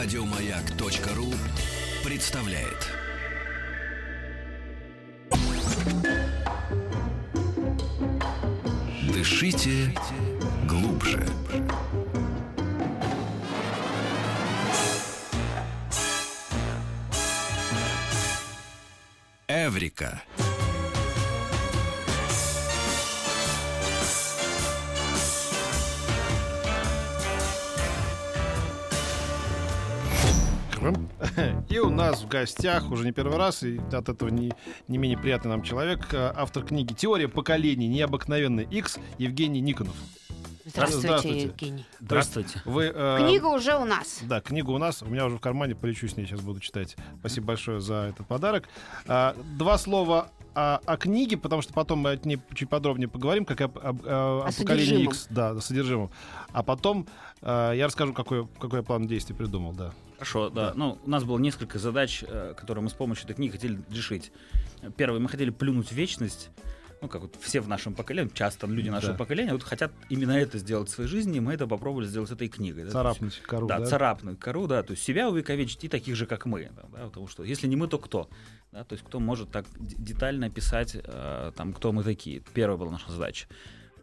Радиомаяк.ру представляет. Дышите глубже. Эврика. И у нас в гостях уже не первый раз, и от этого не, не менее приятный нам человек, э, автор книги «Теория поколений. Необыкновенный X» Евгений Никонов. Здравствуйте, Здравствуйте. Евгений. Здравствуйте. Вы, э, Книга уже у нас. Да, книга у нас. У меня уже в кармане, полечу с ней, сейчас буду читать. Спасибо большое за этот подарок. А, два слова о, о книге, потому что потом мы от ней чуть подробнее поговорим, как об, об- о- о поколении. X, да, о содержимом. А потом э, я расскажу, какой, какой я план действий придумал, да. Хорошо, да. Ну, у нас было несколько задач, э, которые мы с помощью этой книги хотели решить. Первое, мы хотели плюнуть в вечность. Ну, как вот все в нашем поколении, часто люди нашего Да. поколения вот хотят именно это сделать в своей жизни, и мы это попробовали сделать с этой книгой. да. То есть, Царапнуть кору, Да, да? царапнуть кору, да, то есть себя увековечить и таких же, как мы. да, да, потому что если не мы, то кто? Да, то есть кто может так детально описать, э, там, кто мы такие. Первая была наша задача.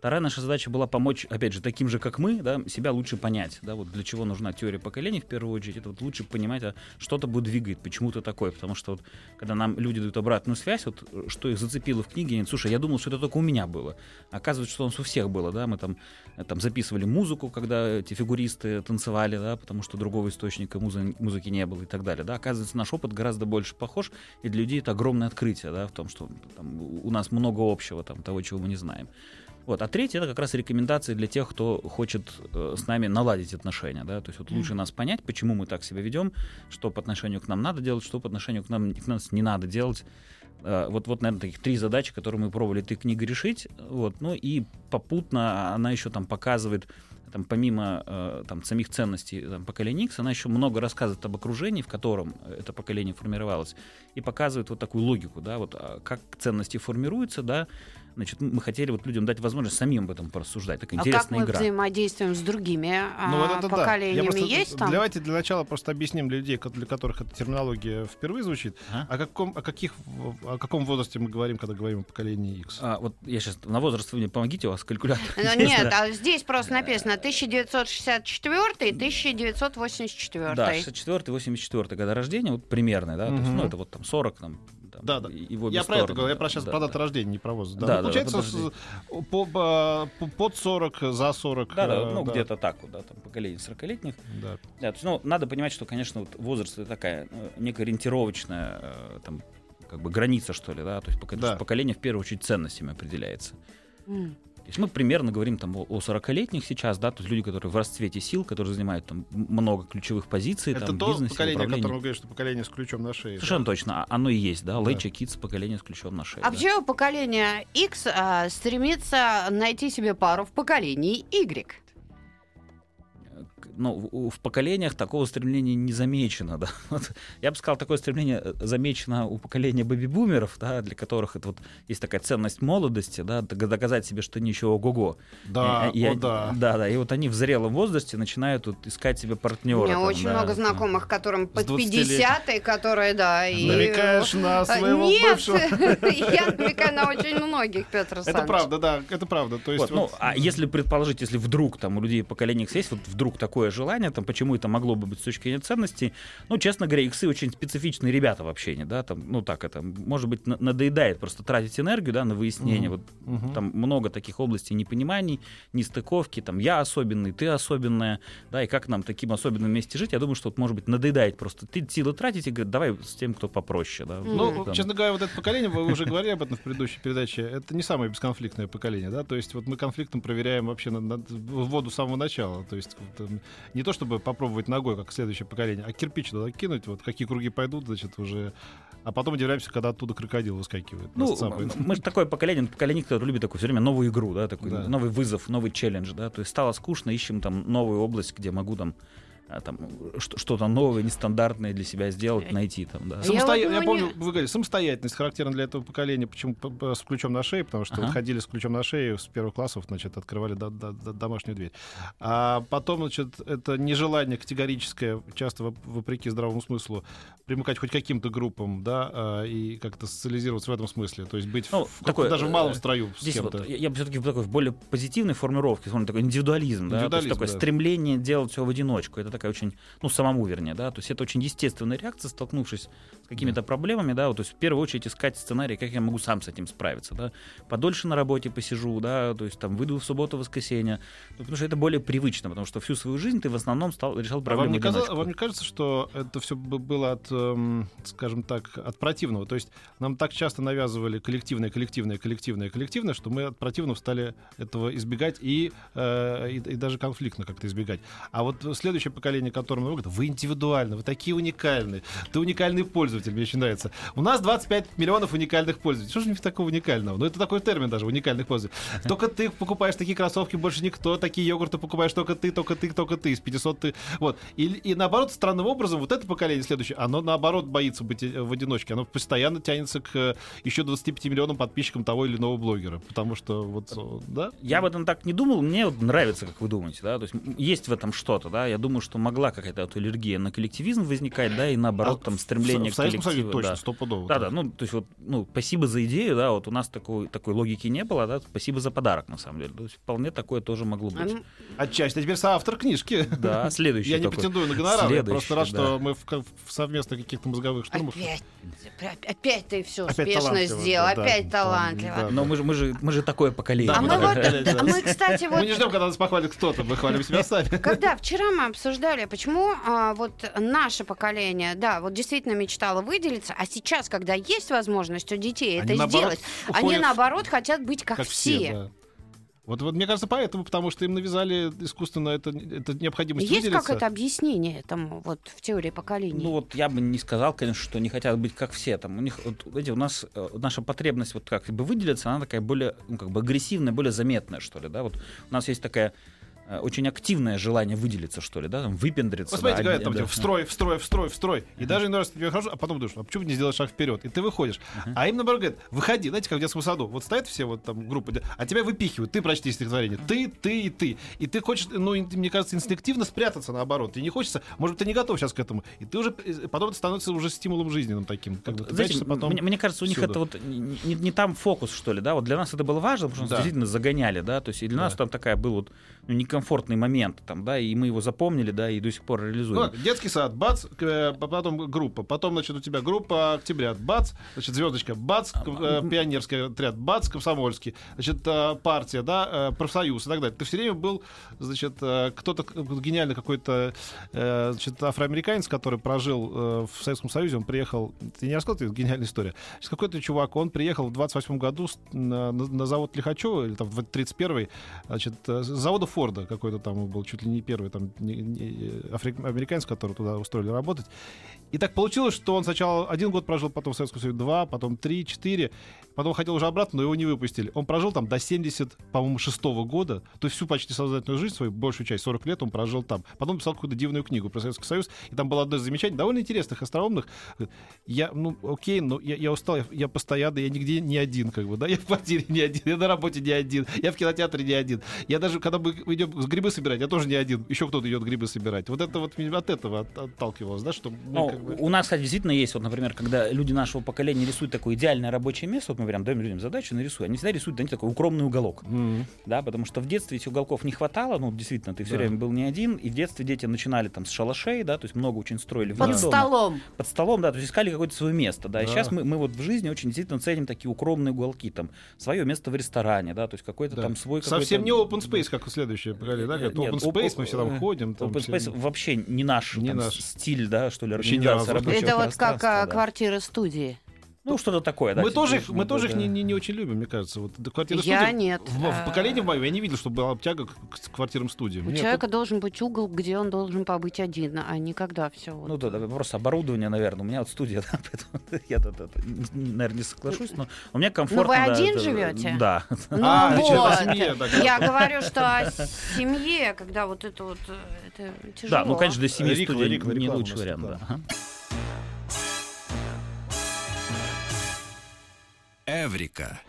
Вторая наша задача была помочь, опять же, таким же, как мы, да, себя лучше понять, да, вот для чего нужна теория поколений в первую очередь, это вот лучше понимать, а что тобой двигает, почему ты такой, потому что вот, когда нам люди дают обратную связь, вот, что их зацепило в книге, они слушай, я думал, что это только у меня было, оказывается, что у нас у всех было, да, мы там, э, там записывали музыку, когда эти фигуристы танцевали, да, потому что другого источника музы- музыки не было и так далее, да, оказывается, наш опыт гораздо больше похож, и для людей это огромное открытие, да, в том, что там, у нас много общего, там, того, чего мы не знаем. Вот. А третье это как раз рекомендации для тех, кто хочет э, с нами наладить отношения. Да? То есть вот лучше нас понять, почему мы так себя ведем, что по отношению к нам надо делать, что по отношению к нам к нас не надо делать. Э, Вот, вот, наверное, таких три задачи, которые мы пробовали этой книгой решить. Вот. Ну и попутно она еще там показывает, там, помимо э, там, самих ценностей там, поколения X, она еще много рассказывает об окружении, в котором это поколение формировалось, и показывает вот такую логику, да, вот а, как ценности формируются, да, Значит, мы хотели вот людям дать возможность самим об этом порассуждать. Такая А как интересная мы игра. взаимодействуем с другими а, Ну, вот это да. Я поколениями? просто- Есть там? Давайте для начала просто объясним для людей, для которых эта терминология впервые звучит. Ага. О каком, о каких, о каком возрасте мы говорим, когда говорим о поколении X? А, вот я сейчас на возраст вы мне помогите, у вас калькулятор. Ну, Нет, а здесь просто написано 1964 и 1984. Да, 64-84 года рождения, вот примерно, да, то есть, ну это вот там 40, там, там, Да, да. обе Я про это говорю, я да, про сейчас да, про да. дату рождения, не про возраст. Да. Да, Ну, да, получается, с- по- по- по- под 40, за 40. Да, да, э, ну где-то так вот, да, там поколение 40-летних. Да. Да, то есть, ну, надо понимать, что, конечно, вот возраст это такая э, некая ориентировочная э, там, как бы граница, что ли, да, то есть пока- Да. поколение в первую очередь ценностями определяется. М. То есть мы примерно говорим там о о 40-летних сейчас, да, то есть люди, которые в расцвете сил, которые занимают там много ключевых позиций Это там, в то бизнесе, поколение, о управлении. говорят, что поколение с ключом на шее. Совершенно точно, а- оно и есть, да, Да. Лейча Kids, поколение с ключом на шее. А да. почему поколение X а, стремится найти себе пару в поколении Y? Ну, в, в поколениях такого стремления не замечено, да. Вот я бы сказал, такое стремление э, замечено у поколения бэби-бумеров, да, для которых это вот есть такая ценность молодости, да, доказать себе, что ничего ого-го. Да, И- и о, они- да. да, да, и вот они в зрелом возрасте начинают вот искать себе партнера. У меня там, очень да. много знакомых, которым под 20 лет. 50, и которые, да, и... Намекаешь на А, своего Нет, бывшего. я намекаю на очень многих, Петр Это правда, да, это правда. То есть Вот, ну, вот- а если предположить, если вдруг там у людей поколения X есть, вот вдруг такое желание, там почему это могло бы быть с точки зрения ценностей, ну, честно говоря, иксы очень специфичные ребята в общении, да, там, ну, так это, может быть, на- надоедает просто тратить энергию, да, на выяснение, Мгм. вот Мгм. там много таких областей непониманий, нестыковки, там, я особенный, ты особенная, да, и как нам таким особенным вместе жить, я думаю, что, вот, может быть, надоедает просто, ты силы тратить и говорит, давай с тем, кто попроще, да. Ну, Там. честно говоря, вот это поколение, вы уже говорили об этом в предыдущей передаче, это не самое бесконфликтное поколение, да, то есть вот мы конфликтом проверяем вообще на, на- в воду с самого начала, то есть вот, эм, не то чтобы попробовать ногой, как следующее поколение, а кирпич туда кинуть, вот какие круги пойдут, значит, уже, а потом удивляемся, когда оттуда крокодил выскакивает. Ну, мы же такое поколение, поколение, которое любит такую все время новую игру, да, такой Да. новый вызов, новый челлендж, да, то есть стало скучно, ищем там новую область, где могу там а, там, что- что-то новое, нестандартное для себя сделать, найти там, да. Я Самосто- вот, Я, помню, не- вы говорили, самостоятельность характерна для этого поколения, почему с ключом на шее, потому что Ага. вот ходили с ключом на шее с первых классов, значит, открывали до- до- до- домашнюю дверь. А потом, значит, это нежелание категорическое, часто воп- вопреки здравому смыслу, примыкать хоть к каким-то группам, да, а, и как-то социализироваться в этом смысле, то есть быть Ну, в- такой, даже в малом э, строю с кем-то. вот, я, я бы все-таки в такой в более позитивной формулировке, смотрю, такой индивидуализм, да, то есть Индивидуализм, такое да. стремление делать все в одиночку. Это такая очень, ну, самому вернее, да, то есть это очень естественная реакция, столкнувшись с какими-то проблемами, да, вот, то есть в первую очередь искать сценарий, как я могу сам с этим справиться, да, подольше на работе посижу, да, то есть там выйду в субботу, воскресенье, ну, потому что это более привычно, потому что всю свою жизнь ты в основном стал, решал А вам проблемы не, в каза- одиночку. вам не кажется, что это все было от, эм, скажем так, от противного? То есть нам так часто навязывали коллективное, коллективное, коллективное, коллективное, что мы от противного стали этого избегать и, э, и, и даже конфликтно как-то избегать. А вот следующее поколение, которому вы вы индивидуальны, вы такие уникальные, ты уникальный пользователь, мне очень нравится. У нас 25 миллионов уникальных пользователей. Что же не такого уникального? Ну, это такой термин даже, уникальных пользователей. Только ты покупаешь такие кроссовки, больше никто, такие йогурты покупаешь только ты, только ты, только ты, из 500 ты. Вот. И, и наоборот, странным образом, вот это поколение следующее, оно наоборот боится быть э, в одиночке. Оно постоянно тянется к э, еще 25 миллионам подписчикам того или иного блогера. Потому что вот, э, да? Я об этом так не думал, мне вот нравится, как вы думаете, да, то есть есть в этом что-то, да, я думаю, что могла какая-то вот аллергия на коллективизм возникать, да, и наоборот там стремление в, в к Советском Союзе коллективу, точно, да. стопудово. Да, да, ну, то есть вот, ну, спасибо за идею, да, вот у нас такой, такой логики не было, да, спасибо за подарок, на самом деле. То есть вполне такое тоже могло А, быть. Отчасти. А теперь соавтор книжки. Да, следующий Я не претендую на гонорар, я просто рад, да. что мы в, совместных каких-то мозговых штурмах. Опять, опять ты все Опять успешно сделал, да, опять да, талантливо. да. Но мы же, мы же, мы же такое поколение. А мы вот, а мы, кстати, вот Мы не ждем, когда нас похвалит кто-то, мы хвалим себя сами. Когда вчера мы обсуждали, почему а, вот наше поколение, да, вот действительно мечтало выделиться, а сейчас, когда есть возможность у детей Они, это наоборот, сделать, они наоборот хотят быть как, как все. все. да. Вот, вот мне кажется, поэтому, потому что им навязали искусственно это, это необходимость Есть выделиться. как это объяснение этому вот в теории поколений? Ну вот я бы не сказал, конечно, что не хотят быть как все. Там у них, вот, видите, у нас э, наша потребность вот как бы выделиться, она такая более, ну, как бы агрессивная, более заметная, что ли, да. Вот у нас есть такая очень активное желание выделиться, что ли, да, там, выпендриться. Вот смотрите, да, говорят, там, да, типа, в строй, в строй, в строй, в строй. И даже иной раз тебе хорошо, а потом думаешь, а почему бы не сделать шаг вперед? И ты выходишь. А им, наоборот, говорят, выходи, знаете, как в детском саду. Вот стоят все вот там группы, а тебя выпихивают. Ты прочти стихотворение. Ты, ты и ты. И ты хочешь, ну, мне кажется, инстинктивно спрятаться наоборот. Тебе не хочется, может быть, ты не готов сейчас к этому. И ты уже, э, потом это становится уже стимулом жизненным таким. Как ты Знаете, потом мне, мне кажется, у них всюду. это вот не, не- там фокус, что ли, да, вот для нас это было важно, потому что Да. нас действительно загоняли, да, то есть и для нас Да. там такая был вот ну, некомфортный момент, там, да, и мы его запомнили, да, и до сих пор реализуем. Ну, детский сад, бац, э, потом группа, потом, значит, у тебя группа октября, бац, значит, звездочка, бац, э, пионерский отряд, бац, комсомольский, значит, э, партия, да, профсоюз и так далее. Ты все время был, значит, кто-то гениальный какой-то, значит, афроамериканец, который прожил в Советском Союзе, он приехал, ты не рассказал, это гениальная история. Значит, какой-то чувак, он приехал в 28 году на, на- завод Лихачева, или там в 31-й, значит, с завода Форда какой-то там был, чуть ли не первый там не- не- афри- американец, который туда устроили работать. И так получилось, что он сначала один год прожил, потом в Советском Союзе два, потом три, четыре, потом хотел уже обратно, но его не выпустили. Он прожил там до 70, по-моему, шестого года, то есть всю почти сознательную жизнь свою, большую часть, 40 лет он прожил там. Потом писал какую-то дивную книгу про Советский Союз, и там было одно из замечаний, довольно интересных, остроумных. Я, ну, окей, но я, я устал, я, я постоянно, я нигде не один, как бы, да, я в квартире не один, я на работе не один, я в кинотеатре не один. Я даже, когда мы идем грибы собирать, я тоже не один, еще кто-то идет грибы собирать. Вот это вот от этого от- отталкивалось, да, что мы Ну, как бы... У нас, кстати, действительно есть, вот, например, когда люди нашего поколения рисуют такое идеальное рабочее место, вот мы прям даем людям задачу, нарисуй, они всегда рисуют, знаете, такой укромный уголок, Мгм. да, потому что в детстве этих уголков не хватало, ну, действительно, ты все Да. время был не один, и в детстве дети начинали там с шалашей, да, то есть много очень строили Под дома. столом. под столом, да, то есть искали какое-то свое место, да, и Да. сейчас мы, мы вот в жизни очень действительно ценим такие укромные уголки, там, свое место в ресторане, да, то есть какой-то Да. там свой Совсем не open space, как у следующее поколение, да? Нет, open оп- space, мы все там ходим. Там Open все- space вообще не наш, Не там, наш. стиль, да, что ли, организация рабочего Это вот как а, да. квартира студии. Ну, что-то такое, да. мы типа, тоже их, ну, мы да, тоже их да. не, не, не очень любим, мне кажется. Вот квартира Я нет. В, в А, поколении моем я не видел, чтобы была тяга к, к квартирам студиям. У Нет, человека должен быть угол, где он должен побыть один, а не когда все. Ну да, да, просто оборудование, наверное. У меня вот студия, да, поэтому я, да, да, да, не- наверное, не соглашусь, но у меня комфортно. вы да, один это- живете? Да. Ну А, вот. значит, о семье, да, Я говорю, что о семье, когда вот это вот э, это тяжело. Да, ну, конечно, для семьи студия не лучший вариант, тут, да. Эврика.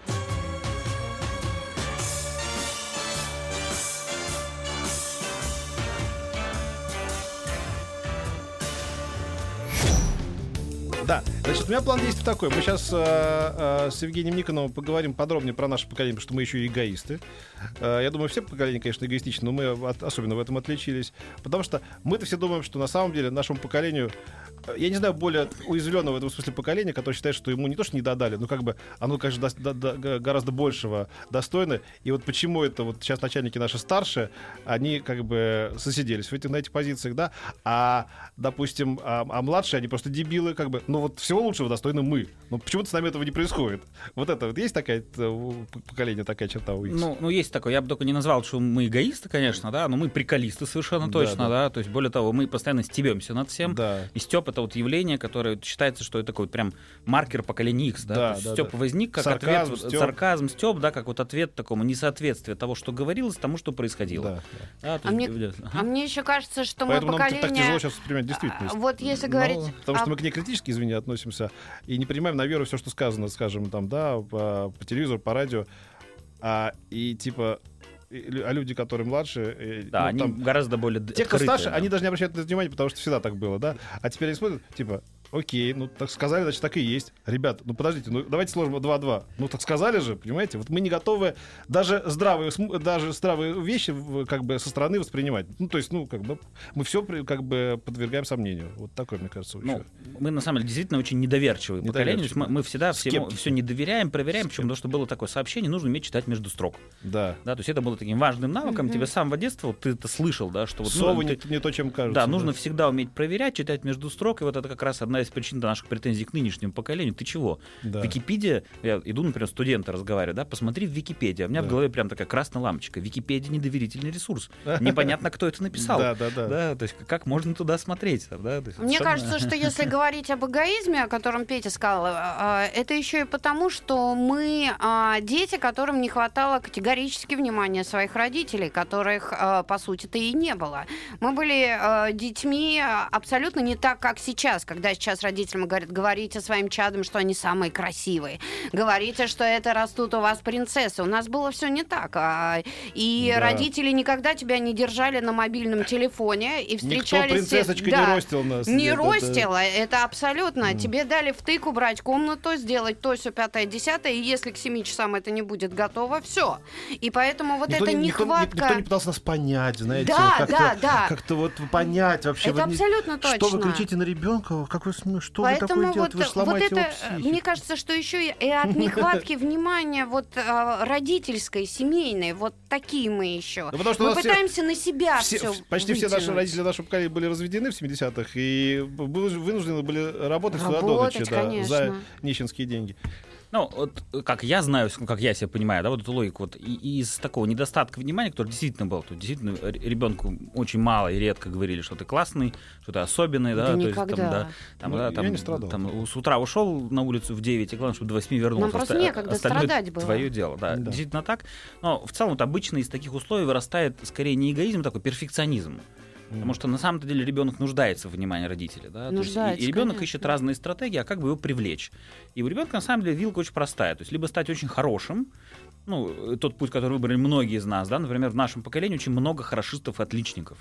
Да, значит, у меня план действий такой. Мы сейчас с Евгением Никоновым поговорим подробнее про наше поколение, потому что мы еще и эгоисты. Э, я думаю, все поколения, конечно, эгоистичны, но мы от- особенно в этом отличились. Потому что мы-то все думаем, что на самом деле нашему поколению, э, я не знаю, более уязвленного в этом смысле поколения, которое считает, что ему не то, что не додали, но как бы оно, конечно, до- до- г- гораздо большего достойно. И вот почему это вот сейчас начальники наши старшие, они как бы сосиделись в этих, на этих позициях, да, а, допустим, а, а младшие, они просто дебилы, как бы, ну вот всего лучшего достойны мы. Но почему-то с нами этого не происходит. Вот это вот есть такая э, у п- поколения, такая черта у X? Ну, ну, есть такое. Я бы только не назвал, что мы эгоисты, конечно, да, но мы приколисты совершенно Да, точно, да. да. То есть, более того, мы постоянно стебемся над всем. да. И Степ это вот явление, которое считается, что это такой вот прям маркер поколения X, да. Да, То есть да, Степ да. возник как Сарказм, ответ, стёб. сарказм, Степ, да, как вот ответ такому несоответствию того, что говорилось, тому, что происходило. Да, да. Да, А есть, мне- э, А мне еще кажется, что Поэтому мы нам так поколение... тяжело сейчас воспринимать действительность. А, Вот если Ну, говорить... Потому что о- мы к ней критически, извини, относимся и не принимаем на веру все, что сказано, скажем, там, да, по, по телевизору, по радио. А, и типа, а люди, которые младше, Да, ну, они там, гораздо более те, кто открытые, старше, да. они даже не обращают на это внимания, потому что всегда так было, да. А теперь они смотрят, типа, окей, ну так сказали, значит, так и есть. Ребят, ну подождите, ну давайте сложим 2-2. Ну так сказали же, понимаете? Вот мы не готовы даже здравые, даже здравые вещи как бы со стороны воспринимать. Ну, то есть, ну, как бы мы все как бы подвергаем сомнению. Вот такое, мне кажется, Ну, еще. мы на самом деле действительно очень недоверчивые поколение. То есть мы, мы всегда всему, все не доверяем, проверяем. Почему? Потому что было такое сообщение, нужно уметь читать между строк. Да. Да, то есть это было таким важным навыком. Мгм. Тебе с самого детства вот ты это слышал, да, что вот ну, Совы ты- не, не то, чем кажется. Да, нужно всегда уметь проверять, читать между строк, и вот это как раз одна из причин наших претензий к нынешнему поколению. Ты чего? Да. Википедия, я иду, например, студента разговариваю, да, посмотри в Википедии. А у меня в Да. голове прям такая красная лампочка. Википедия недоверительный ресурс. Непонятно, кто это написал. Да, да, да. Да, то есть как можно туда смотреть? Да? Есть Мне кажется, что если говорить об эгоизме, о котором Петя сказал, а, а, это еще и потому, что мы а, дети, которым не хватало категорически внимания своих родителей, которых, а, по сути-то, и не было. Мы были детьми абсолютно не так, как сейчас, когда сейчас родителям говорят, говорите своим чадам, что они самые красивые, говорите, что это растут у вас принцессы. У нас было все не так. а, И Да. родители никогда тебя не держали на мобильном телефоне и Никто встречались... принцессочка Да. не ростил нас. Не Это- ростила, это абсолютно. Тебе дали втык убрать комнату, сделать то, все пятое, десятое, и если к 7 часам это не будет готово, все. И поэтому вот Никто эта не- никто, нехватка... никто не пытался нас понять, знаете, Да, как-то, да, да. как-то вот понять вообще. Это не- абсолютно точно. Что вы кричите на ребенка? Как вы, что вы Поэтому такое вот, делаете? Вы вот это, его э, психику. мне кажется, что еще и от нехватки внимания вот а, родительской, семейной, вот такие мы еще. Мы все- пытаемся на себя Все- все почти все наши родители нашего поколения были разведены в 70-х и были вынуждены были работать, сюда до Работать, ночи, да, за нищенские деньги. Ну, вот э, как я знаю, с- как я себя понимаю, да, вот эту логику, вот и- из такого недостатка внимания, который действительно был, то действительно ребенку очень мало и редко говорили, что ты классный, что ты особенный, да, Да то есть никогда. там, да, там, Ну, да, я там, не страдал. там с утра ушел на улицу в 9, и главное, чтобы до 8 вернулся. Нам просто Оста- некогда остальное страдать было. Твое дело, да, Да. действительно так. Но в целом вот обычно из таких условий вырастает скорее не эгоизм, а такой перфекционизм. Потому что на самом деле ребенок нуждается в внимании родителей. Да? То есть и- Нуждается, и, ребенок конечно. ищет разные стратегии, а как бы его привлечь. И у ребенка на самом деле вилка очень простая. То есть либо стать очень хорошим, ну, э, тот путь, который выбрали многие из нас, да, например, в нашем поколении очень много хорошистов и отличников.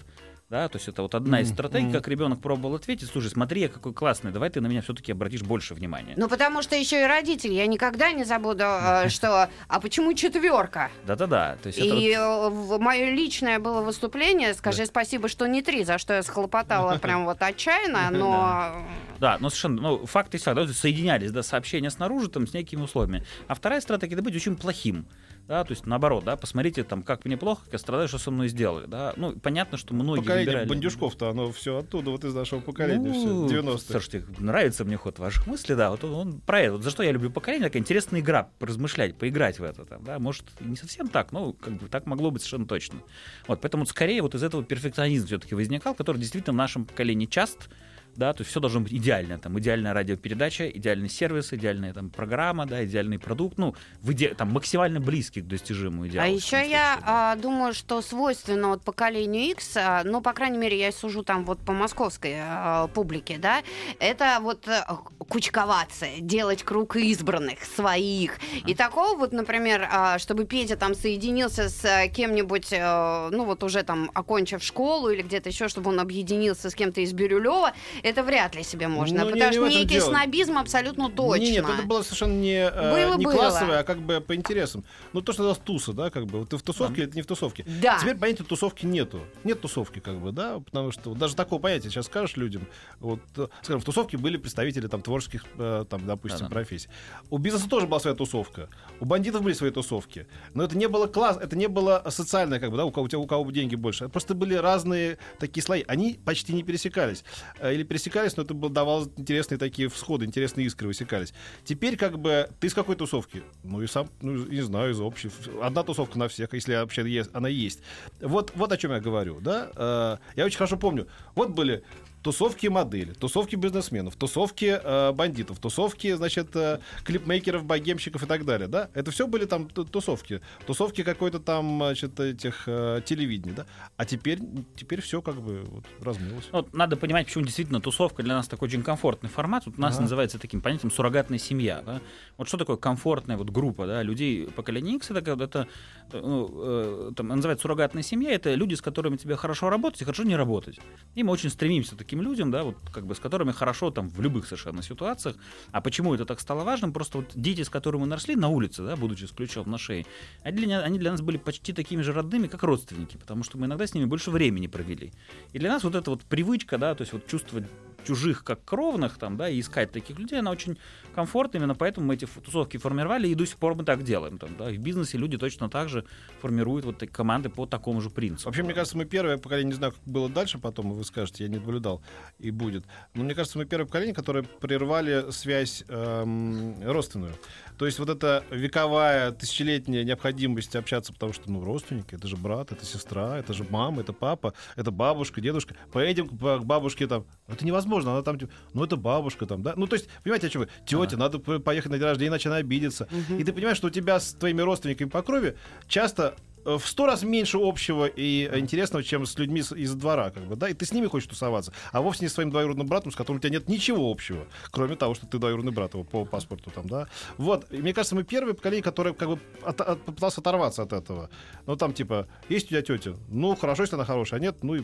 Да, то есть это вот одна из стратегий, как ребенок пробовал ответить, слушай, смотри, я какой классный, давай ты на меня все-таки обратишь больше внимания. Ну, потому что еще и родители. Я никогда не забуду, э, что... А почему четверка? Да-да-да. И вот- мое личное было выступление. Скажи спасибо, что не три, за что я схлопотала прям вот отчаянно, но... Да, но совершенно, ну, факт есть факт, да, соединялись, да, сообщения снаружи там с некими условиями. А вторая стратегия — это быть очень плохим. Да, то есть наоборот, да, посмотрите, там, как мне плохо, как я страдаю, что со мной сделали. Да. Ну, понятно, что многие Поколение выбирали... Бандюшков-то, оно все оттуда, вот из нашего поколения, Ну, все, 90-х. Слушайте, нравится мне ход ваших мыслей, да, вот он, он про это. Вот за что я люблю поколение, такая интересная игра, поразмышлять, поиграть в это, там, да, может, не совсем так, но как бы так могло быть совершенно точно. Вот, поэтому вот скорее вот из этого перфекционизм все-таки возникал, который действительно в нашем поколении часто да, то есть все должно быть идеально, там, идеальная радиопередача, идеальный сервис, идеальная там программа, да, идеальный продукт, ну, в иде... там, максимально близкий к достижимому идеалу. А еще я да. а, думаю, что свойственно вот поколению X, а, ну, по крайней мере, я сужу там вот по московской а, публике, да, это вот а, кучковаться, делать круг избранных, своих. И такого вот, например, а, чтобы Петя там соединился с а, кем-нибудь, а, ну, вот уже там окончив школу или где-то еще, чтобы он объединился с кем-то из Бирюлева, это вряд ли себе можно. Ну, не- потому не что этом некий дело. снобизм абсолютно точно. Не, нет, это было совершенно не, э, Было, не было. классовое, а как бы по интересам. Ну, то, что называлось туса, да, как бы. Вот ты в тусовке или ты не в тусовке. Да. Теперь понятия тусовки нету. Нет тусовки, как бы, да, потому что даже такого понятия сейчас скажешь людям. Вот, э, скажем, в тусовке были представители там творческих, э, там, допустим, Да-да. профессий. У бизнеса тоже была своя тусовка. У бандитов были свои тусовки. Но это не было класс, это не было социальное, как бы, да, у кого, у тебя- у кого деньги больше. Просто были разные такие слои. Они почти не пересекались. Или пересекались, но это было, давало интересные такие всходы, интересные искры высекались. Теперь, как бы, ты из какой тусовки? Ну, и сам, ну, не знаю, из общей. Одна тусовка на всех, если вообще есть, она есть. Вот, вот о чем я говорю, да? Э, Я очень хорошо помню. Вот были тусовки модели, тусовки бизнесменов, тусовки э, бандитов, тусовки, значит, э, клипмейкеров, богемщиков и так далее, да? Это все были там ту- тусовки, тусовки какой-то там, значит, этих э, телевидений, да? А теперь, теперь все как бы вот, размылось. Ну, Вот надо понимать, почему действительно тусовка для нас такой очень комфортный формат. Вот у нас Ага. называется таким понятием суррогатная семья. Да? Вот что такое комфортная вот группа да, людей поколения X? Это, это э, ну, э, там, называется суррогатная семья. Это люди, с которыми тебе хорошо работать и хорошо не работать. И мы очень стремимся к таким людям, да, вот как бы с которыми хорошо там в любых совершенно ситуациях. А почему это так стало важным? Просто вот дети, с которыми мы росли на улице, да, будучи с ключом на шее, они для, они для нас были почти такими же родными, как родственники, потому что мы иногда с ними больше времени провели. И для нас вот эта вот привычка, да, то есть вот чувствовать чужих как кровных там, да, и искать таких людей, она очень комфортна, именно поэтому мы эти тусовки формировали, и до сих пор мы так делаем. Там, да, и в бизнесе люди точно так же формируют вот команды по такому же принципу. Вообще, мне кажется, мы первое поколение, не знаю, как было дальше потом, вы скажете, я не наблюдал, и будет. Но мне кажется, мы первое поколение, которое прервали связь эм, родственную. То есть вот эта вековая, тысячелетняя необходимость общаться, потому что, ну, родственники, это же брат, это сестра, это же мама, это папа, это бабушка, дедушка. Поедем к ба- к бабушке там. Это невозможно, она там, типа, ну, это бабушка там, да? Ну, то есть, понимаете, о чем вы? Тетя, надо поехать на день рождения, иначе она обидится. И ты понимаешь, что у тебя с твоими родственниками по крови часто в сто раз меньше общего и интересного, чем с людьми из двора, как бы, да, и ты с ними хочешь тусоваться, а вовсе не с своим двоюродным братом, с которым у тебя нет ничего общего, кроме того, что ты двоюродный брат его по паспорту там, да. Вот, и мне кажется, мы первое поколение, которое как бы от- от- попыталось оторваться от этого. Ну, там, типа, есть у тебя тетя, ну, хорошо, если она хорошая, а нет, ну и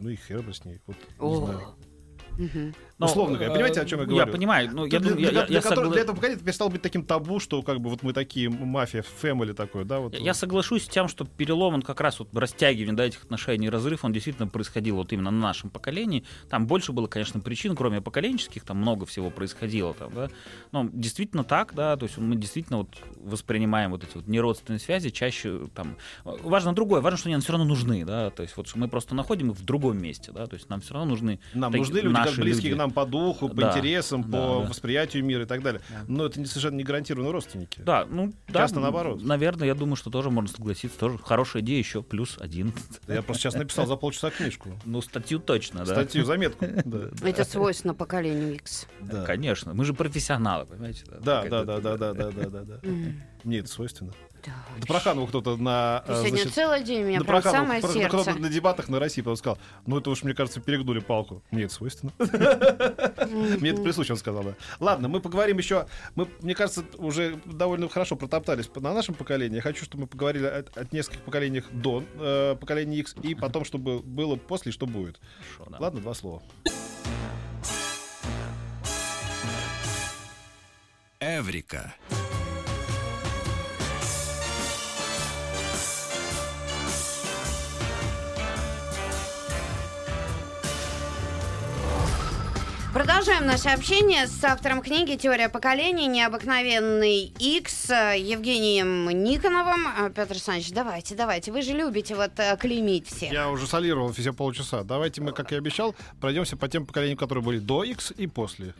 ну и хер бы с ней. Вот, не О. Мгм. Но, условно говоря, э, понимаете, о чем я говорю? понимаю, ну, я для, думаю, я- для- я- для я которого- согла- для этого поколения это перестало быть таким табу, что как бы вот мы такие мафия, фэмили такой, да, вот. Я- Я соглашусь с тем, что перелом, он как раз вот растягивание да, этих отношений, разрыв, он действительно происходил вот именно на нашем поколении. Там больше было, конечно, причин, кроме поколенческих, там много всего происходило. Там, да. Но действительно так, да, то есть мы действительно вот воспринимаем вот эти вот неродственные связи чаще там... Важно другое, важно, что они нам все равно нужны, да, то есть вот что мы просто находим их в другом месте, да, то есть нам все равно нужны Нам таки- нужны люди, наши близкие люди. к нам по духу, по Да, интересам, да, по да. восприятию мира и так далее. Да. Но это не, совершенно не гарантированно родственники. Да, ну, да, Часто наоборот. Наверное, я думаю, что тоже можно согласиться. Тоже хорошая идея, еще плюс один. Я просто сейчас написал за полчаса книжку. Ну, статью точно, да. Статью, заметку. Да, Это свойственно поколению X. да. Конечно. Мы же профессионалы, понимаете? Да, да, да, да, да, да, да, да, да. Мне это свойственно. Да. Проханову кто-то на... Ты э, Сегодня значит, целый день меня прям Проханову- самое про- сердце. кто-то на дебатах на России потом сказал, ну это уж, мне кажется, перегнули палку. Мне это свойственно. Мне это при случае он сказал, да. Ладно, мы поговорим еще. Мы, мне кажется, уже довольно хорошо протоптались на нашем поколении. Я хочу, чтобы мы поговорили от, нескольких поколениях до э, поколения X и потом, чтобы было после, и что будет. Ладно, два слова. Эврика. Продолжаем наше общение с автором книги «Теория поколений. Необыкновенный X» Евгением Никоновым. А, Петр Александрович, давайте, давайте. Вы же любите вот э, клеймить всех. Я уже солировал все полчаса. Давайте мы, как и обещал, пройдемся по тем поколениям, которые были до X и после.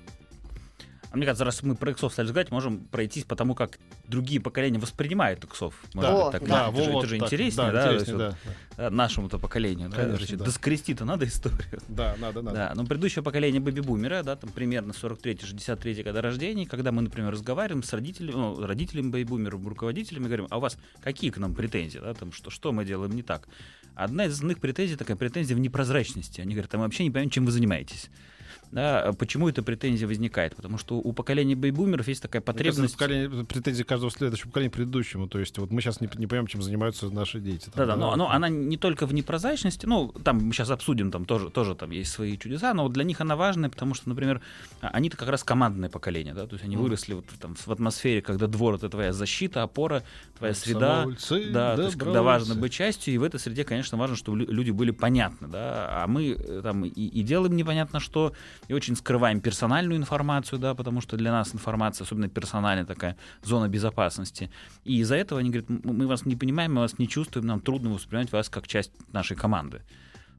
А мне кажется, раз мы про иксов стали разговаривать, можем пройтись по тому, как другие поколения воспринимают иксов. Может Да, быть, так, да, это, же, вот это же так. интереснее, Да, да, интереснее, вот, да. э, нашему-то поколению. да, Конечно, значит, да. Доскрести-то надо историю. Да, надо, надо. Да, но предыдущее поколение бэби-бумера, да, там примерно 43-63 года рождения, когда мы, например, разговариваем с родителями, ну, родителями бэби-бумеров, руководителями, говорим, а у вас какие к нам претензии, да, там, что, что мы делаем не так? Одна из основных претензий такая претензия в непрозрачности. Они говорят, а мы вообще не понимаем, чем вы занимаетесь. Да, а почему эта претензия возникает? Потому что у поколения бэйбумеров есть такая потребность... поколение- претензии каждого следующего поколения предыдущему. То есть вот мы сейчас не, не понимаем, чем занимаются наши дети. Да, да, но, но она не только в непрозрачности, ну, там мы сейчас обсудим, там тоже, тоже там есть свои чудеса, но вот для них она важная, потому что, например, а- они-то как раз командное поколение, да, то есть они Мгм. выросли вот там в атмосфере, когда двор — это твоя защита, опора, твоя среда, Комсомольцы, да, то есть когда важно быть частью, и в этой среде, конечно, важно, чтобы лю- люди были понятны, да, а мы э, там и, и делаем непонятно что, и очень скрываем персональную информацию, да, потому что для нас информация, особенно персональная такая зона безопасности, и из-за этого они говорят, «М- мы вас не понимаем, мы вас не чувствуем, нам трудно воспринимать вас как часть нашей команды.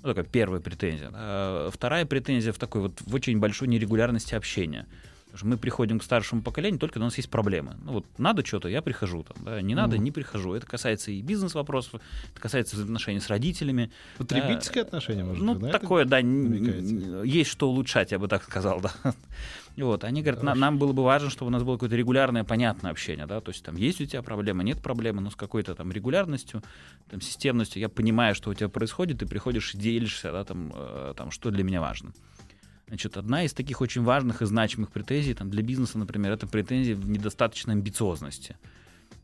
Ну, такая первая претензия. А Вторая претензия в такой вот в очень большой нерегулярности общения. Потому что мы приходим к старшему поколению только когда у нас есть проблемы. Ну вот надо что-то, я прихожу там, да, не надо, Мгм. не прихожу. Это касается и бизнес-вопросов, это касается взаимоотношений с родителями. Потребительское отношение, может Ну, быть, это такое, да, намекаете? есть что улучшать, я бы так сказал, да. Вот, они говорят, «На- нам было бы важно, чтобы у нас было какое-то регулярное, понятное общение, да, то есть там есть у тебя проблема, нет проблемы, но с какой-то там регулярностью, там, системностью, я понимаю, что у тебя происходит, ты приходишь и делишься, да, там, э, там, что для меня важно. Значит, одна из таких очень важных и значимых претензий там, для бизнеса, например, это претензия в недостаточной амбициозности.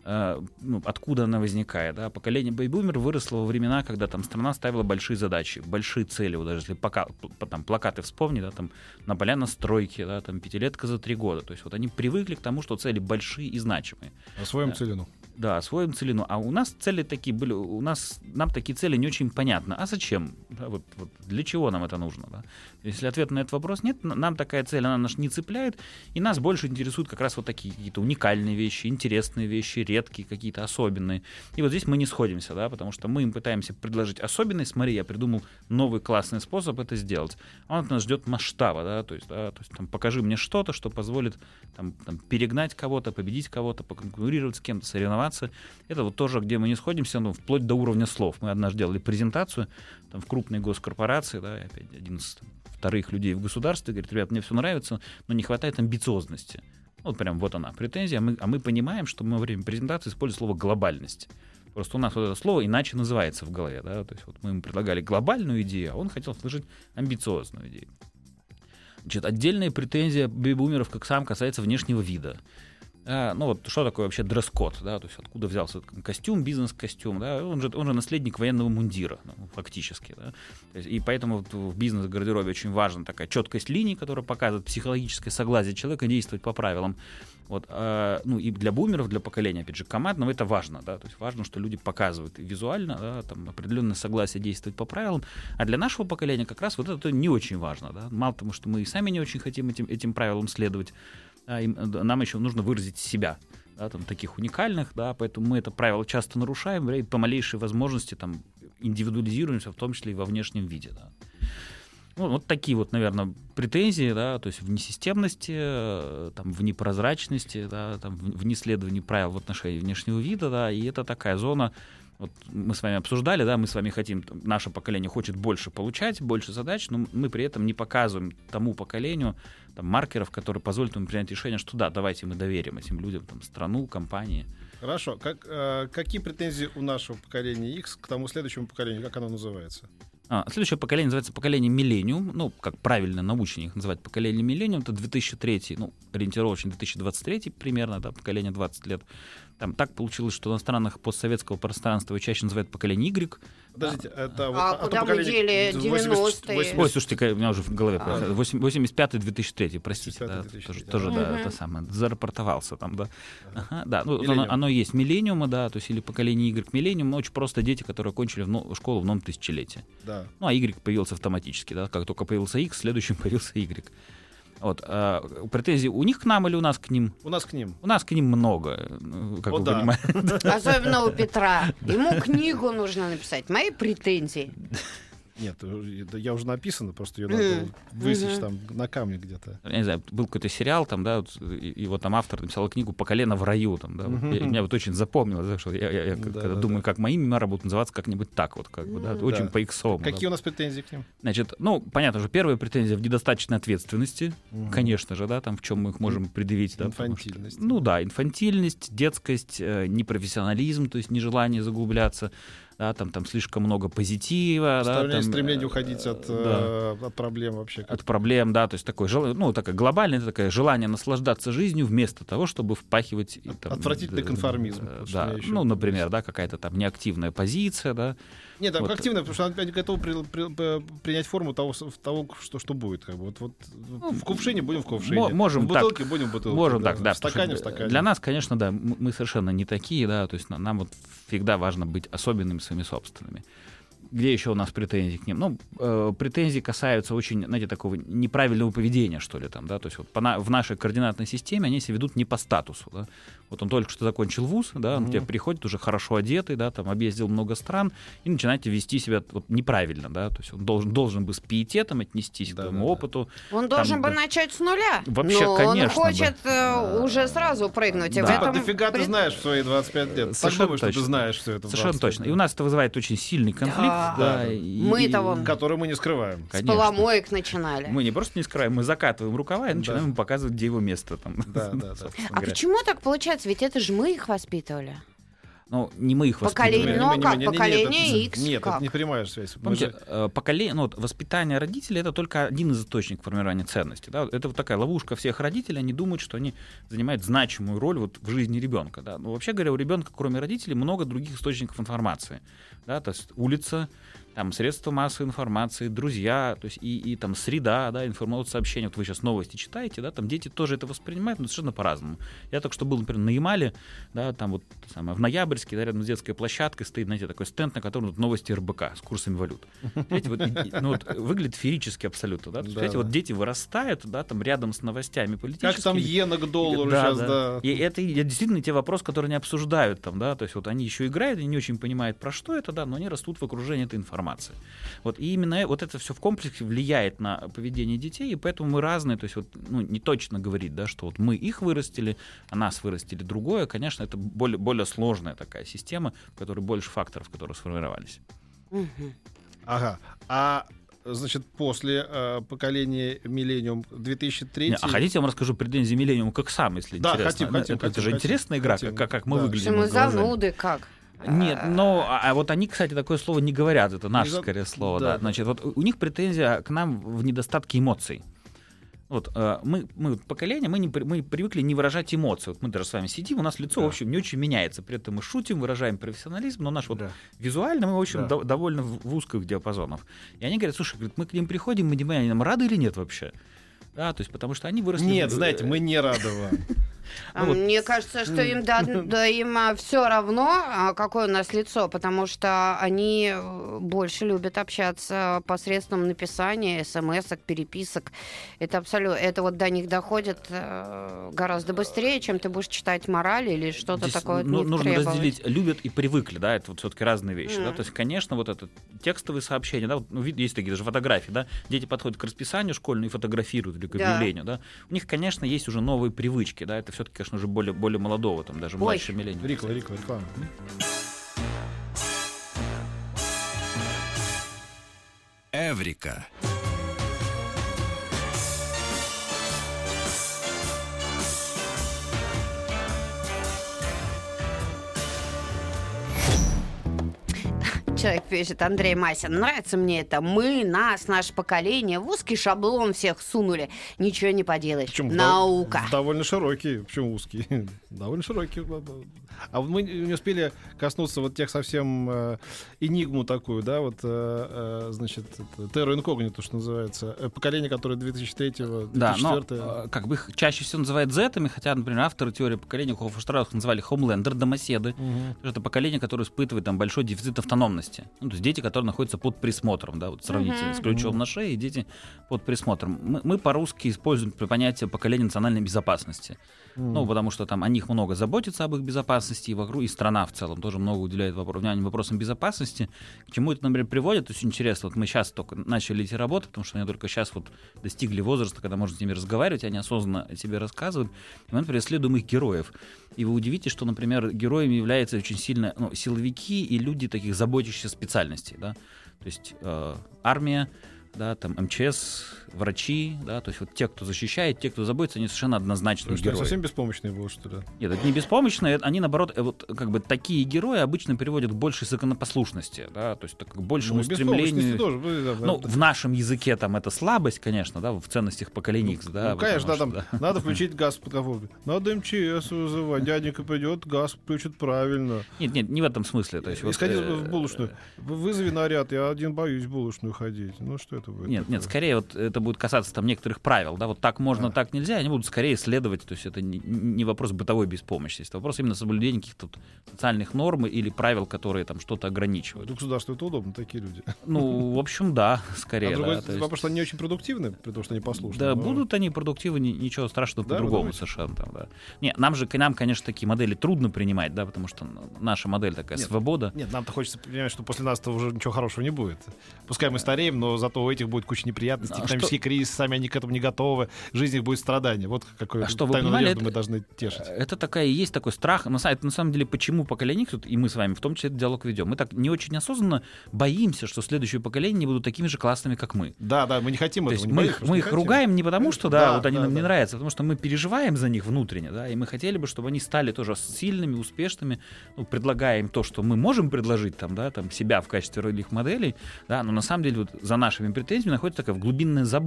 Э, ну, откуда она возникает? Да? Поколение бейбумер выросло во времена, когда там страна ставила большие задачи, большие цели. Вот даже если пока, там, плакаты вспомни, да, там, на поля на стройке, да, там, пятилетка за три года. То есть вот они привыкли к тому, что цели большие и значимые. Освоим Да. целину. Да, освоим целину. А у нас цели такие были, у нас, нам такие цели не очень понятны. А зачем? Да, вот, вот для чего нам это нужно? Да? Если ответ на этот вопрос нет, нам такая цель, она нас не цепляет, и нас больше интересуют как раз вот такие какие-то уникальные вещи, интересные вещи, редкие, какие-то особенные. И вот здесь мы не сходимся, да, потому что мы им пытаемся предложить особенность. Смотри, я придумал новый классный способ это сделать. Он от нас ждет масштаба, да, то есть, да, то есть там, покажи мне что-то, что позволит там, там, перегнать кого-то, победить кого-то, поконкурировать с кем-то, соревноваться. Это вот тоже, где мы не сходимся, ну, вплоть до уровня слов. Мы однажды делали презентацию там, в крупной госкорпорации, да, опять один из там, вторых людей в государстве, говорит, ребят, мне все нравится, но не хватает амбициозности. Вот прям вот она, претензия. А мы, а мы понимаем, что мы во время презентации используем слово «глобальность». Просто у нас вот это слово иначе называется в голове. Да? То есть вот мы ему предлагали глобальную идею, а он хотел сложить амбициозную идею. Значит, отдельная претензия бэби-бумеров как сам касается внешнего вида. А, ну вот что такое вообще дресс-код, да, то есть откуда взялся костюм, бизнес-костюм, да, он же, он же наследник военного мундира, ну, фактически, да, есть, и поэтому в бизнес-гардеробе очень важна такая четкость линий, которая показывает психологическое согласие человека действовать по правилам, вот, а, ну и для бумеров, для поколения, опять же, командного это важно, да, то есть важно, что люди показывают визуально, да, там определенное согласие действовать по правилам, а для нашего поколения как раз вот это не очень важно, да, мало того, что мы и сами не очень хотим этим, этим правилам следовать, а, им- э, нам еще нужно выразить себя, да, там, таких уникальных, да, поэтому мы это правило часто нарушаем, и по малейшей возможности там индивидуализируемся, в том числе и во внешнем виде, да. Ну, вот такие вот, наверное, претензии, да, то есть в несистемности, э, там, в непрозрачности, да, там, в неследовании правил в отношении внешнего вида, да, и это такая зона, вот мы с вами обсуждали, да, мы с вами хотим, наше поколение хочет больше получать, больше задач, но мы при этом не показываем тому поколению там, маркеров, которые позволят ему принять решение, что да, давайте мы доверим этим людям, там, страну, компании. Хорошо. Как, э, какие претензии у нашего поколения X к тому следующему поколению? Как оно называется? А, следующее поколение называется поколение Миллениум. Ну, как правильно научно их называть поколение Миллениум. Это 2003, ну, ориентировочно 2023 примерно, да, поколение 20 лет. Там так получилось, что на странах постсоветского пространства его чаще называют поколение Y. Подождите, это вот А а то куда мы дели 80 90-е? 80 Ой, слушайте, у меня уже в голове. А. 85-2003, простите. 85-й, да, 2003, тоже, да. тоже, да, Мгм. это самое. Зарапортовался там, да. Ага, да, ну, оно, оно есть миллениума, да, то есть или поколение Y миллениум, но очень просто дети, которые окончили в но- школу в новом тысячелетии. Да. Ну, а Y появился автоматически, да, как только появился X, следующим появился Y. Вот, а, претензии у них к нам или у нас к ним? У нас к ним. У нас к ним много, ну, как О, вы да. понимаете. Особенно у Петра. Ему книгу нужно написать. Мои претензии. Нет, э, да я уже написано, просто ее надо высечь там на камне где-то. Я не знаю, был какой-то сериал, там, да, вот, и, и вот там автор написал книгу «По колено в раю», там, да, вот. Я- меня вот очень запомнилось, да, что я, я- я Да, когда да, думаю, да. как мои мемуары будут называться как-нибудь так вот, как бы, да, Ну, очень да. по иксовому. да. Какие у нас претензии к ним? Значит, ну, понятно же, первая претензия в недостаточной ответственности, Мгм. конечно же, да, там в чем мы их можем предъявить, да. потому что- Инфантильность. ну да, инфантильность, детскость, э, непрофессионализм, то есть нежелание заглубляться, да, там, там слишком много позитива, да, Стремление, там, стремление э, уходить от, да. э, от проблем вообще. от проблем, да, то есть такое, жел- ну, такое глобальное такое желание наслаждаться жизнью вместо того, чтобы впахивать... там, Отвратительный конформизм, э, Да, ну, например, да, какая-то там неактивная позиция, да. Нет, так Вот. активно, потому что они готовы при- при- при- принять форму того, того что, что будет. Как бы. вот, вот, в кувшине будем в кувшине. Ну, мо- можем в бутылке так. будем в бутылке. Можем так, да. В стакане в стакане. Для нас, конечно, да, мы совершенно не такие, да, то есть на- нам вот всегда важно быть особенными своими собственными. Где еще у нас претензии к ним? Ну, э, претензии касаются очень, знаете, такого неправильного поведения, что ли, там, да, то есть вот по на- в нашей координатной системе они себя ведут не по статусу, да. Вот он только что закончил вуз, да, он к тебе приходит уже хорошо одетый, да, там, объездил много стран, и начинаете вести себя вот неправильно, да, то есть он должен, должен бы с пиететом отнестись к Да, твоему да, да. опыту, Он должен бы да. начать с нуля. Вообще, Но конечно, он хочет э, уже сразу прыгнуть. И в Да. Типа, этом дофига ты знаешь в свои 25 лет. Так Совершенно думаешь, что ты точно. знаешь все это. Совершенно 25 точно. И у нас это вызывает очень сильный конфликт. Да. Да, Да. и- вон Который мы не скрываем. С Конечно. поломоек начинали. Мы не просто не скрываем, мы закатываем рукава и Да. начинаем ему показывать, где его место. Там, Да, да, да. А говоря. почему так получается? Ведь это же мы их воспитывали. Ну, не мы их Поколение, воспитывали. ну, а как? не, не, не, Поколение X Нет, как? это не прямая связь. Помните, же- э, поколение, ну, вот, воспитание родителей это только один из источников формирования ценностей. Да? Это вот такая ловушка всех родителей. Они думают, что они занимают значимую роль вот в жизни ребенка. Да? Но вообще говоря, у ребенка, кроме родителей, много других источников информации. Да? То есть улица, там, средства массовой информации, друзья, то есть и, и там среда, да, информационное сообщение. Вот вы сейчас новости читаете, да, там дети тоже это воспринимают, но совершенно по-разному. Я только что был, например, на Ямале, да, там вот самое, в Ноябрьске, да, рядом с детской площадкой стоит, знаете, такой стенд, на котором вот новости РБК с курсами валют. Знаете, вот, и- ну, вот выглядит феерически абсолютно, да. То есть, Да, знаете, да. вот дети вырастают, да, там рядом с новостями политическими. Как там иена к доллару Да, сейчас, да. да. И это и действительно те вопросы, которые они обсуждают там, да, то есть вот они еще играют, и не очень понимают, про что это, да, но они растут в окружении этой информации. Вот и именно э- вот это все в комплексе влияет на поведение детей, и поэтому мы разные, то есть вот ну, не точно говорить, да, что вот мы их вырастили, а нас вырастили другое, конечно, это более, более сложная такая система, в которой больше факторов, которые сформировались. Ага. А значит, после э, поколения Millennium 2003... Не, а хотите, я вам расскажу претензии Миллениум как сам, если Да, интересно? хотим, Да, хотим, это, это хотим, же хотим, интересная игра, хотим. как, как мы Да. Что выглядим. мы глазами. зануды как? Нет, А, но а, а вот они, кстати, такое слово не говорят, это наше за- скорее слово, да, да. Значит, вот у них претензия к нам в недостатке эмоций. Вот э, мы, мы поколение, мы, не, мы привыкли не выражать эмоции. Вот мы даже с вами сидим, у нас лицо, Да. в общем, не очень меняется. При этом мы шутим, выражаем профессионализм, но наш вот Да. визуально мы, в общем, Да. до- довольно в, в узких диапазонах. И они говорят, слушай, говорит, мы к ним приходим, мы не они нам рады или нет вообще? Да, то есть потому что они выросли... Нет, в- знаете, мы не рады вам. А Ну вот. Мне кажется, что им, да, да, им все равно, а, какое у нас лицо, потому что они э, больше любят общаться посредством написания смс переписок. Это абсолютно, это вот до них доходит э, гораздо быстрее, чем ты будешь читать мораль или что-то такое. ну- нужно требовать. разделить любят и привыкли, да, это вот все-таки разные вещи, да, Мгм. то есть, конечно, вот это текстовые сообщения, да, вот, ну, есть такие даже фотографии, да, дети подходят к расписанию школьному и фотографируют или к Да. объявлению, да, у них, конечно, есть уже новые привычки, да, это все-таки, конечно, уже более, более молодого, там, даже Ой. младше миллениума. Рикла, Рикла, реклама. Эврика. Человек пишет, Андрей Масин, нравится мне это. Мы, нас, наше поколение в узкий шаблон всех сунули. Ничего не поделаешь. Дов- Наука. в довольно широкий. Почему узкий? довольно широкий. А вот мы не успели коснуться вот тех совсем э, энигму такую, да, вот, э, э, значит, Терра Инкогнито, что называется. Э, поколение, которое 2003-го, 2004 Да, но э, как бы их чаще всего называют зетами, хотя, например, авторы теории поколения Хофштраус называли хомлендер, домоседы. Мгм. Это поколение, которое испытывает там большой дефицит автономности. Безопасности. Ну, то есть дети, которые находятся под присмотром, да, вот сравните Мгм. с ключом на шее, и дети под присмотром. Мы, мы по-русски используем понятие поколения национальной безопасности. Ну, потому что там о них много заботится об их безопасности, и вокруг, и страна в целом тоже много уделяет вопро- внимания вопросам безопасности. К чему это, например, приводит? То есть интересно, вот мы сейчас только начали идти работать, потому что они только сейчас вот достигли возраста, когда можно с ними разговаривать, они осознанно о себе рассказывают. И мы, например, исследуем их героев. И вы удивитесь, что, например, героями являются очень сильно ну, силовики и люди таких заботящихся специальностей. Да? То есть э, армия, да, там МЧС, врачи, да, то есть вот те, кто защищает, те, кто заботится, они совершенно однозначно Ну, что, они герои. совсем беспомощные будут, что ли? Нет, это не беспомощные, они наоборот, э, вот как бы такие герои обычно приводят к большей законопослушности, да, то есть так, к большему Ну, стремлению. тоже. вы, да, Ну, да. в нашем языке там это слабость, конечно, да, в ценностях поколений X, да. ну, конечно, да, потому там что, надо включить газ под капотом. Надо МЧС вызывать. Дяденька придет, газ включит правильно. Нет, нет, не в этом смысле. То есть, И вот, э, в булочную. Вы- Вызови наряд, я один боюсь в булочную ходить. Ну что это будет? Нет, нет, такое? скорее вот это будет касаться там некоторых правил, да, вот так можно, А. так нельзя, они будут скорее следовать, то есть это не, не вопрос бытовой беспомощности, это вопрос именно соблюдения каких-то социальных норм или правил, которые там что-то ограничивают. Ну, государству это удобно, такие люди. Ну, в общем, да, скорее, а да. другой есть- вопрос, что они не очень продуктивны, при том, что они послушны. Да, но- будут они продуктивны, ни- ничего страшного Да, по-другому совершенно. Там, да. Не, нам же, нам, конечно, такие модели трудно принимать, да, потому что наша модель такая Нет. свобода. Нет, нам-то хочется понимать, что после нас-то уже ничего хорошего не будет. Пускай мы стареем, но зато у этих будет куча неприятностей, А кризис, сами они к этому не готовы, жизнь их будет страдание. Вот какой А что, вы понимали, надежду мы это- должны тешить. Это такая и есть такой страх. На, это на самом деле, почему поколение X, и мы с вами в том числе этот диалог ведем. Мы так не очень осознанно боимся, что следующее поколение не будут такими же классными, как мы. Да, да, мы не хотим То этого. не мы их, мы не их ругаем не потому, что да, Да, вот они да, нам не да. нравятся, а потому что мы переживаем за них внутренне, да, и мы хотели бы, чтобы они стали тоже сильными, успешными, ну, предлагая им то, что мы можем предложить там, да, там себя в качестве ролевых моделей, да, но на самом деле вот за нашими претензиями находится такая глубинная забота.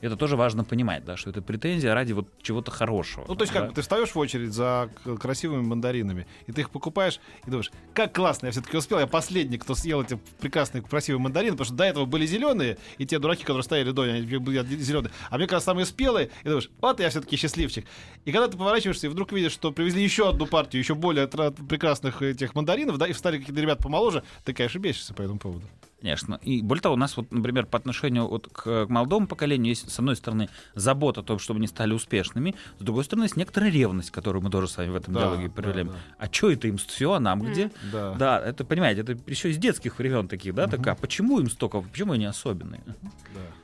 Это тоже важно понимать, да, что это претензия ради вот чего-то хорошего. Ну, то есть, да. как бы ты встаешь в очередь за красивыми мандаринами, и ты их покупаешь, и думаешь, как классно, я все-таки успел, я последний, кто съел эти прекрасные красивые мандарины, потому что до этого были зеленые, и те дураки, которые стояли до, они были зеленые. А мне как раз самые спелые, и думаешь, вот я все-таки счастливчик. И когда ты поворачиваешься, и вдруг видишь, что привезли еще одну партию, еще более прекрасных этих мандаринов, да, и встали какие-то ребята помоложе, ты, конечно, бесишься по этому поводу. Конечно. И более того, у нас вот, например, по отношению вот к, к молодому поколению есть, с одной стороны, забота о том, чтобы они стали успешными, с другой стороны, есть некоторая ревность, которую мы тоже с вами в этом Да, диалоге да, проявляем. да. А что это им все, а нам где? Да. Да, это, понимаете, это еще из детских времен таких, да, такая, почему им столько, почему они особенные?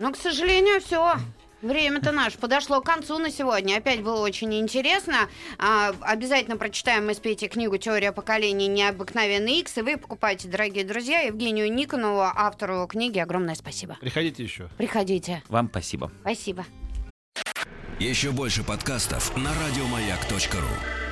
Ну, к сожалению, все. Время-то наше подошло к концу на сегодня. Опять было очень интересно. А, обязательно прочитаем мы с Петей книгу «Теория поколений. Необыкновенный X». И вы покупайте, дорогие друзья, Евгению Никонову, автору книги. Огромное спасибо. Приходите еще. Приходите. Вам спасибо. Спасибо. Еще больше подкастов на радиомаяк.ру.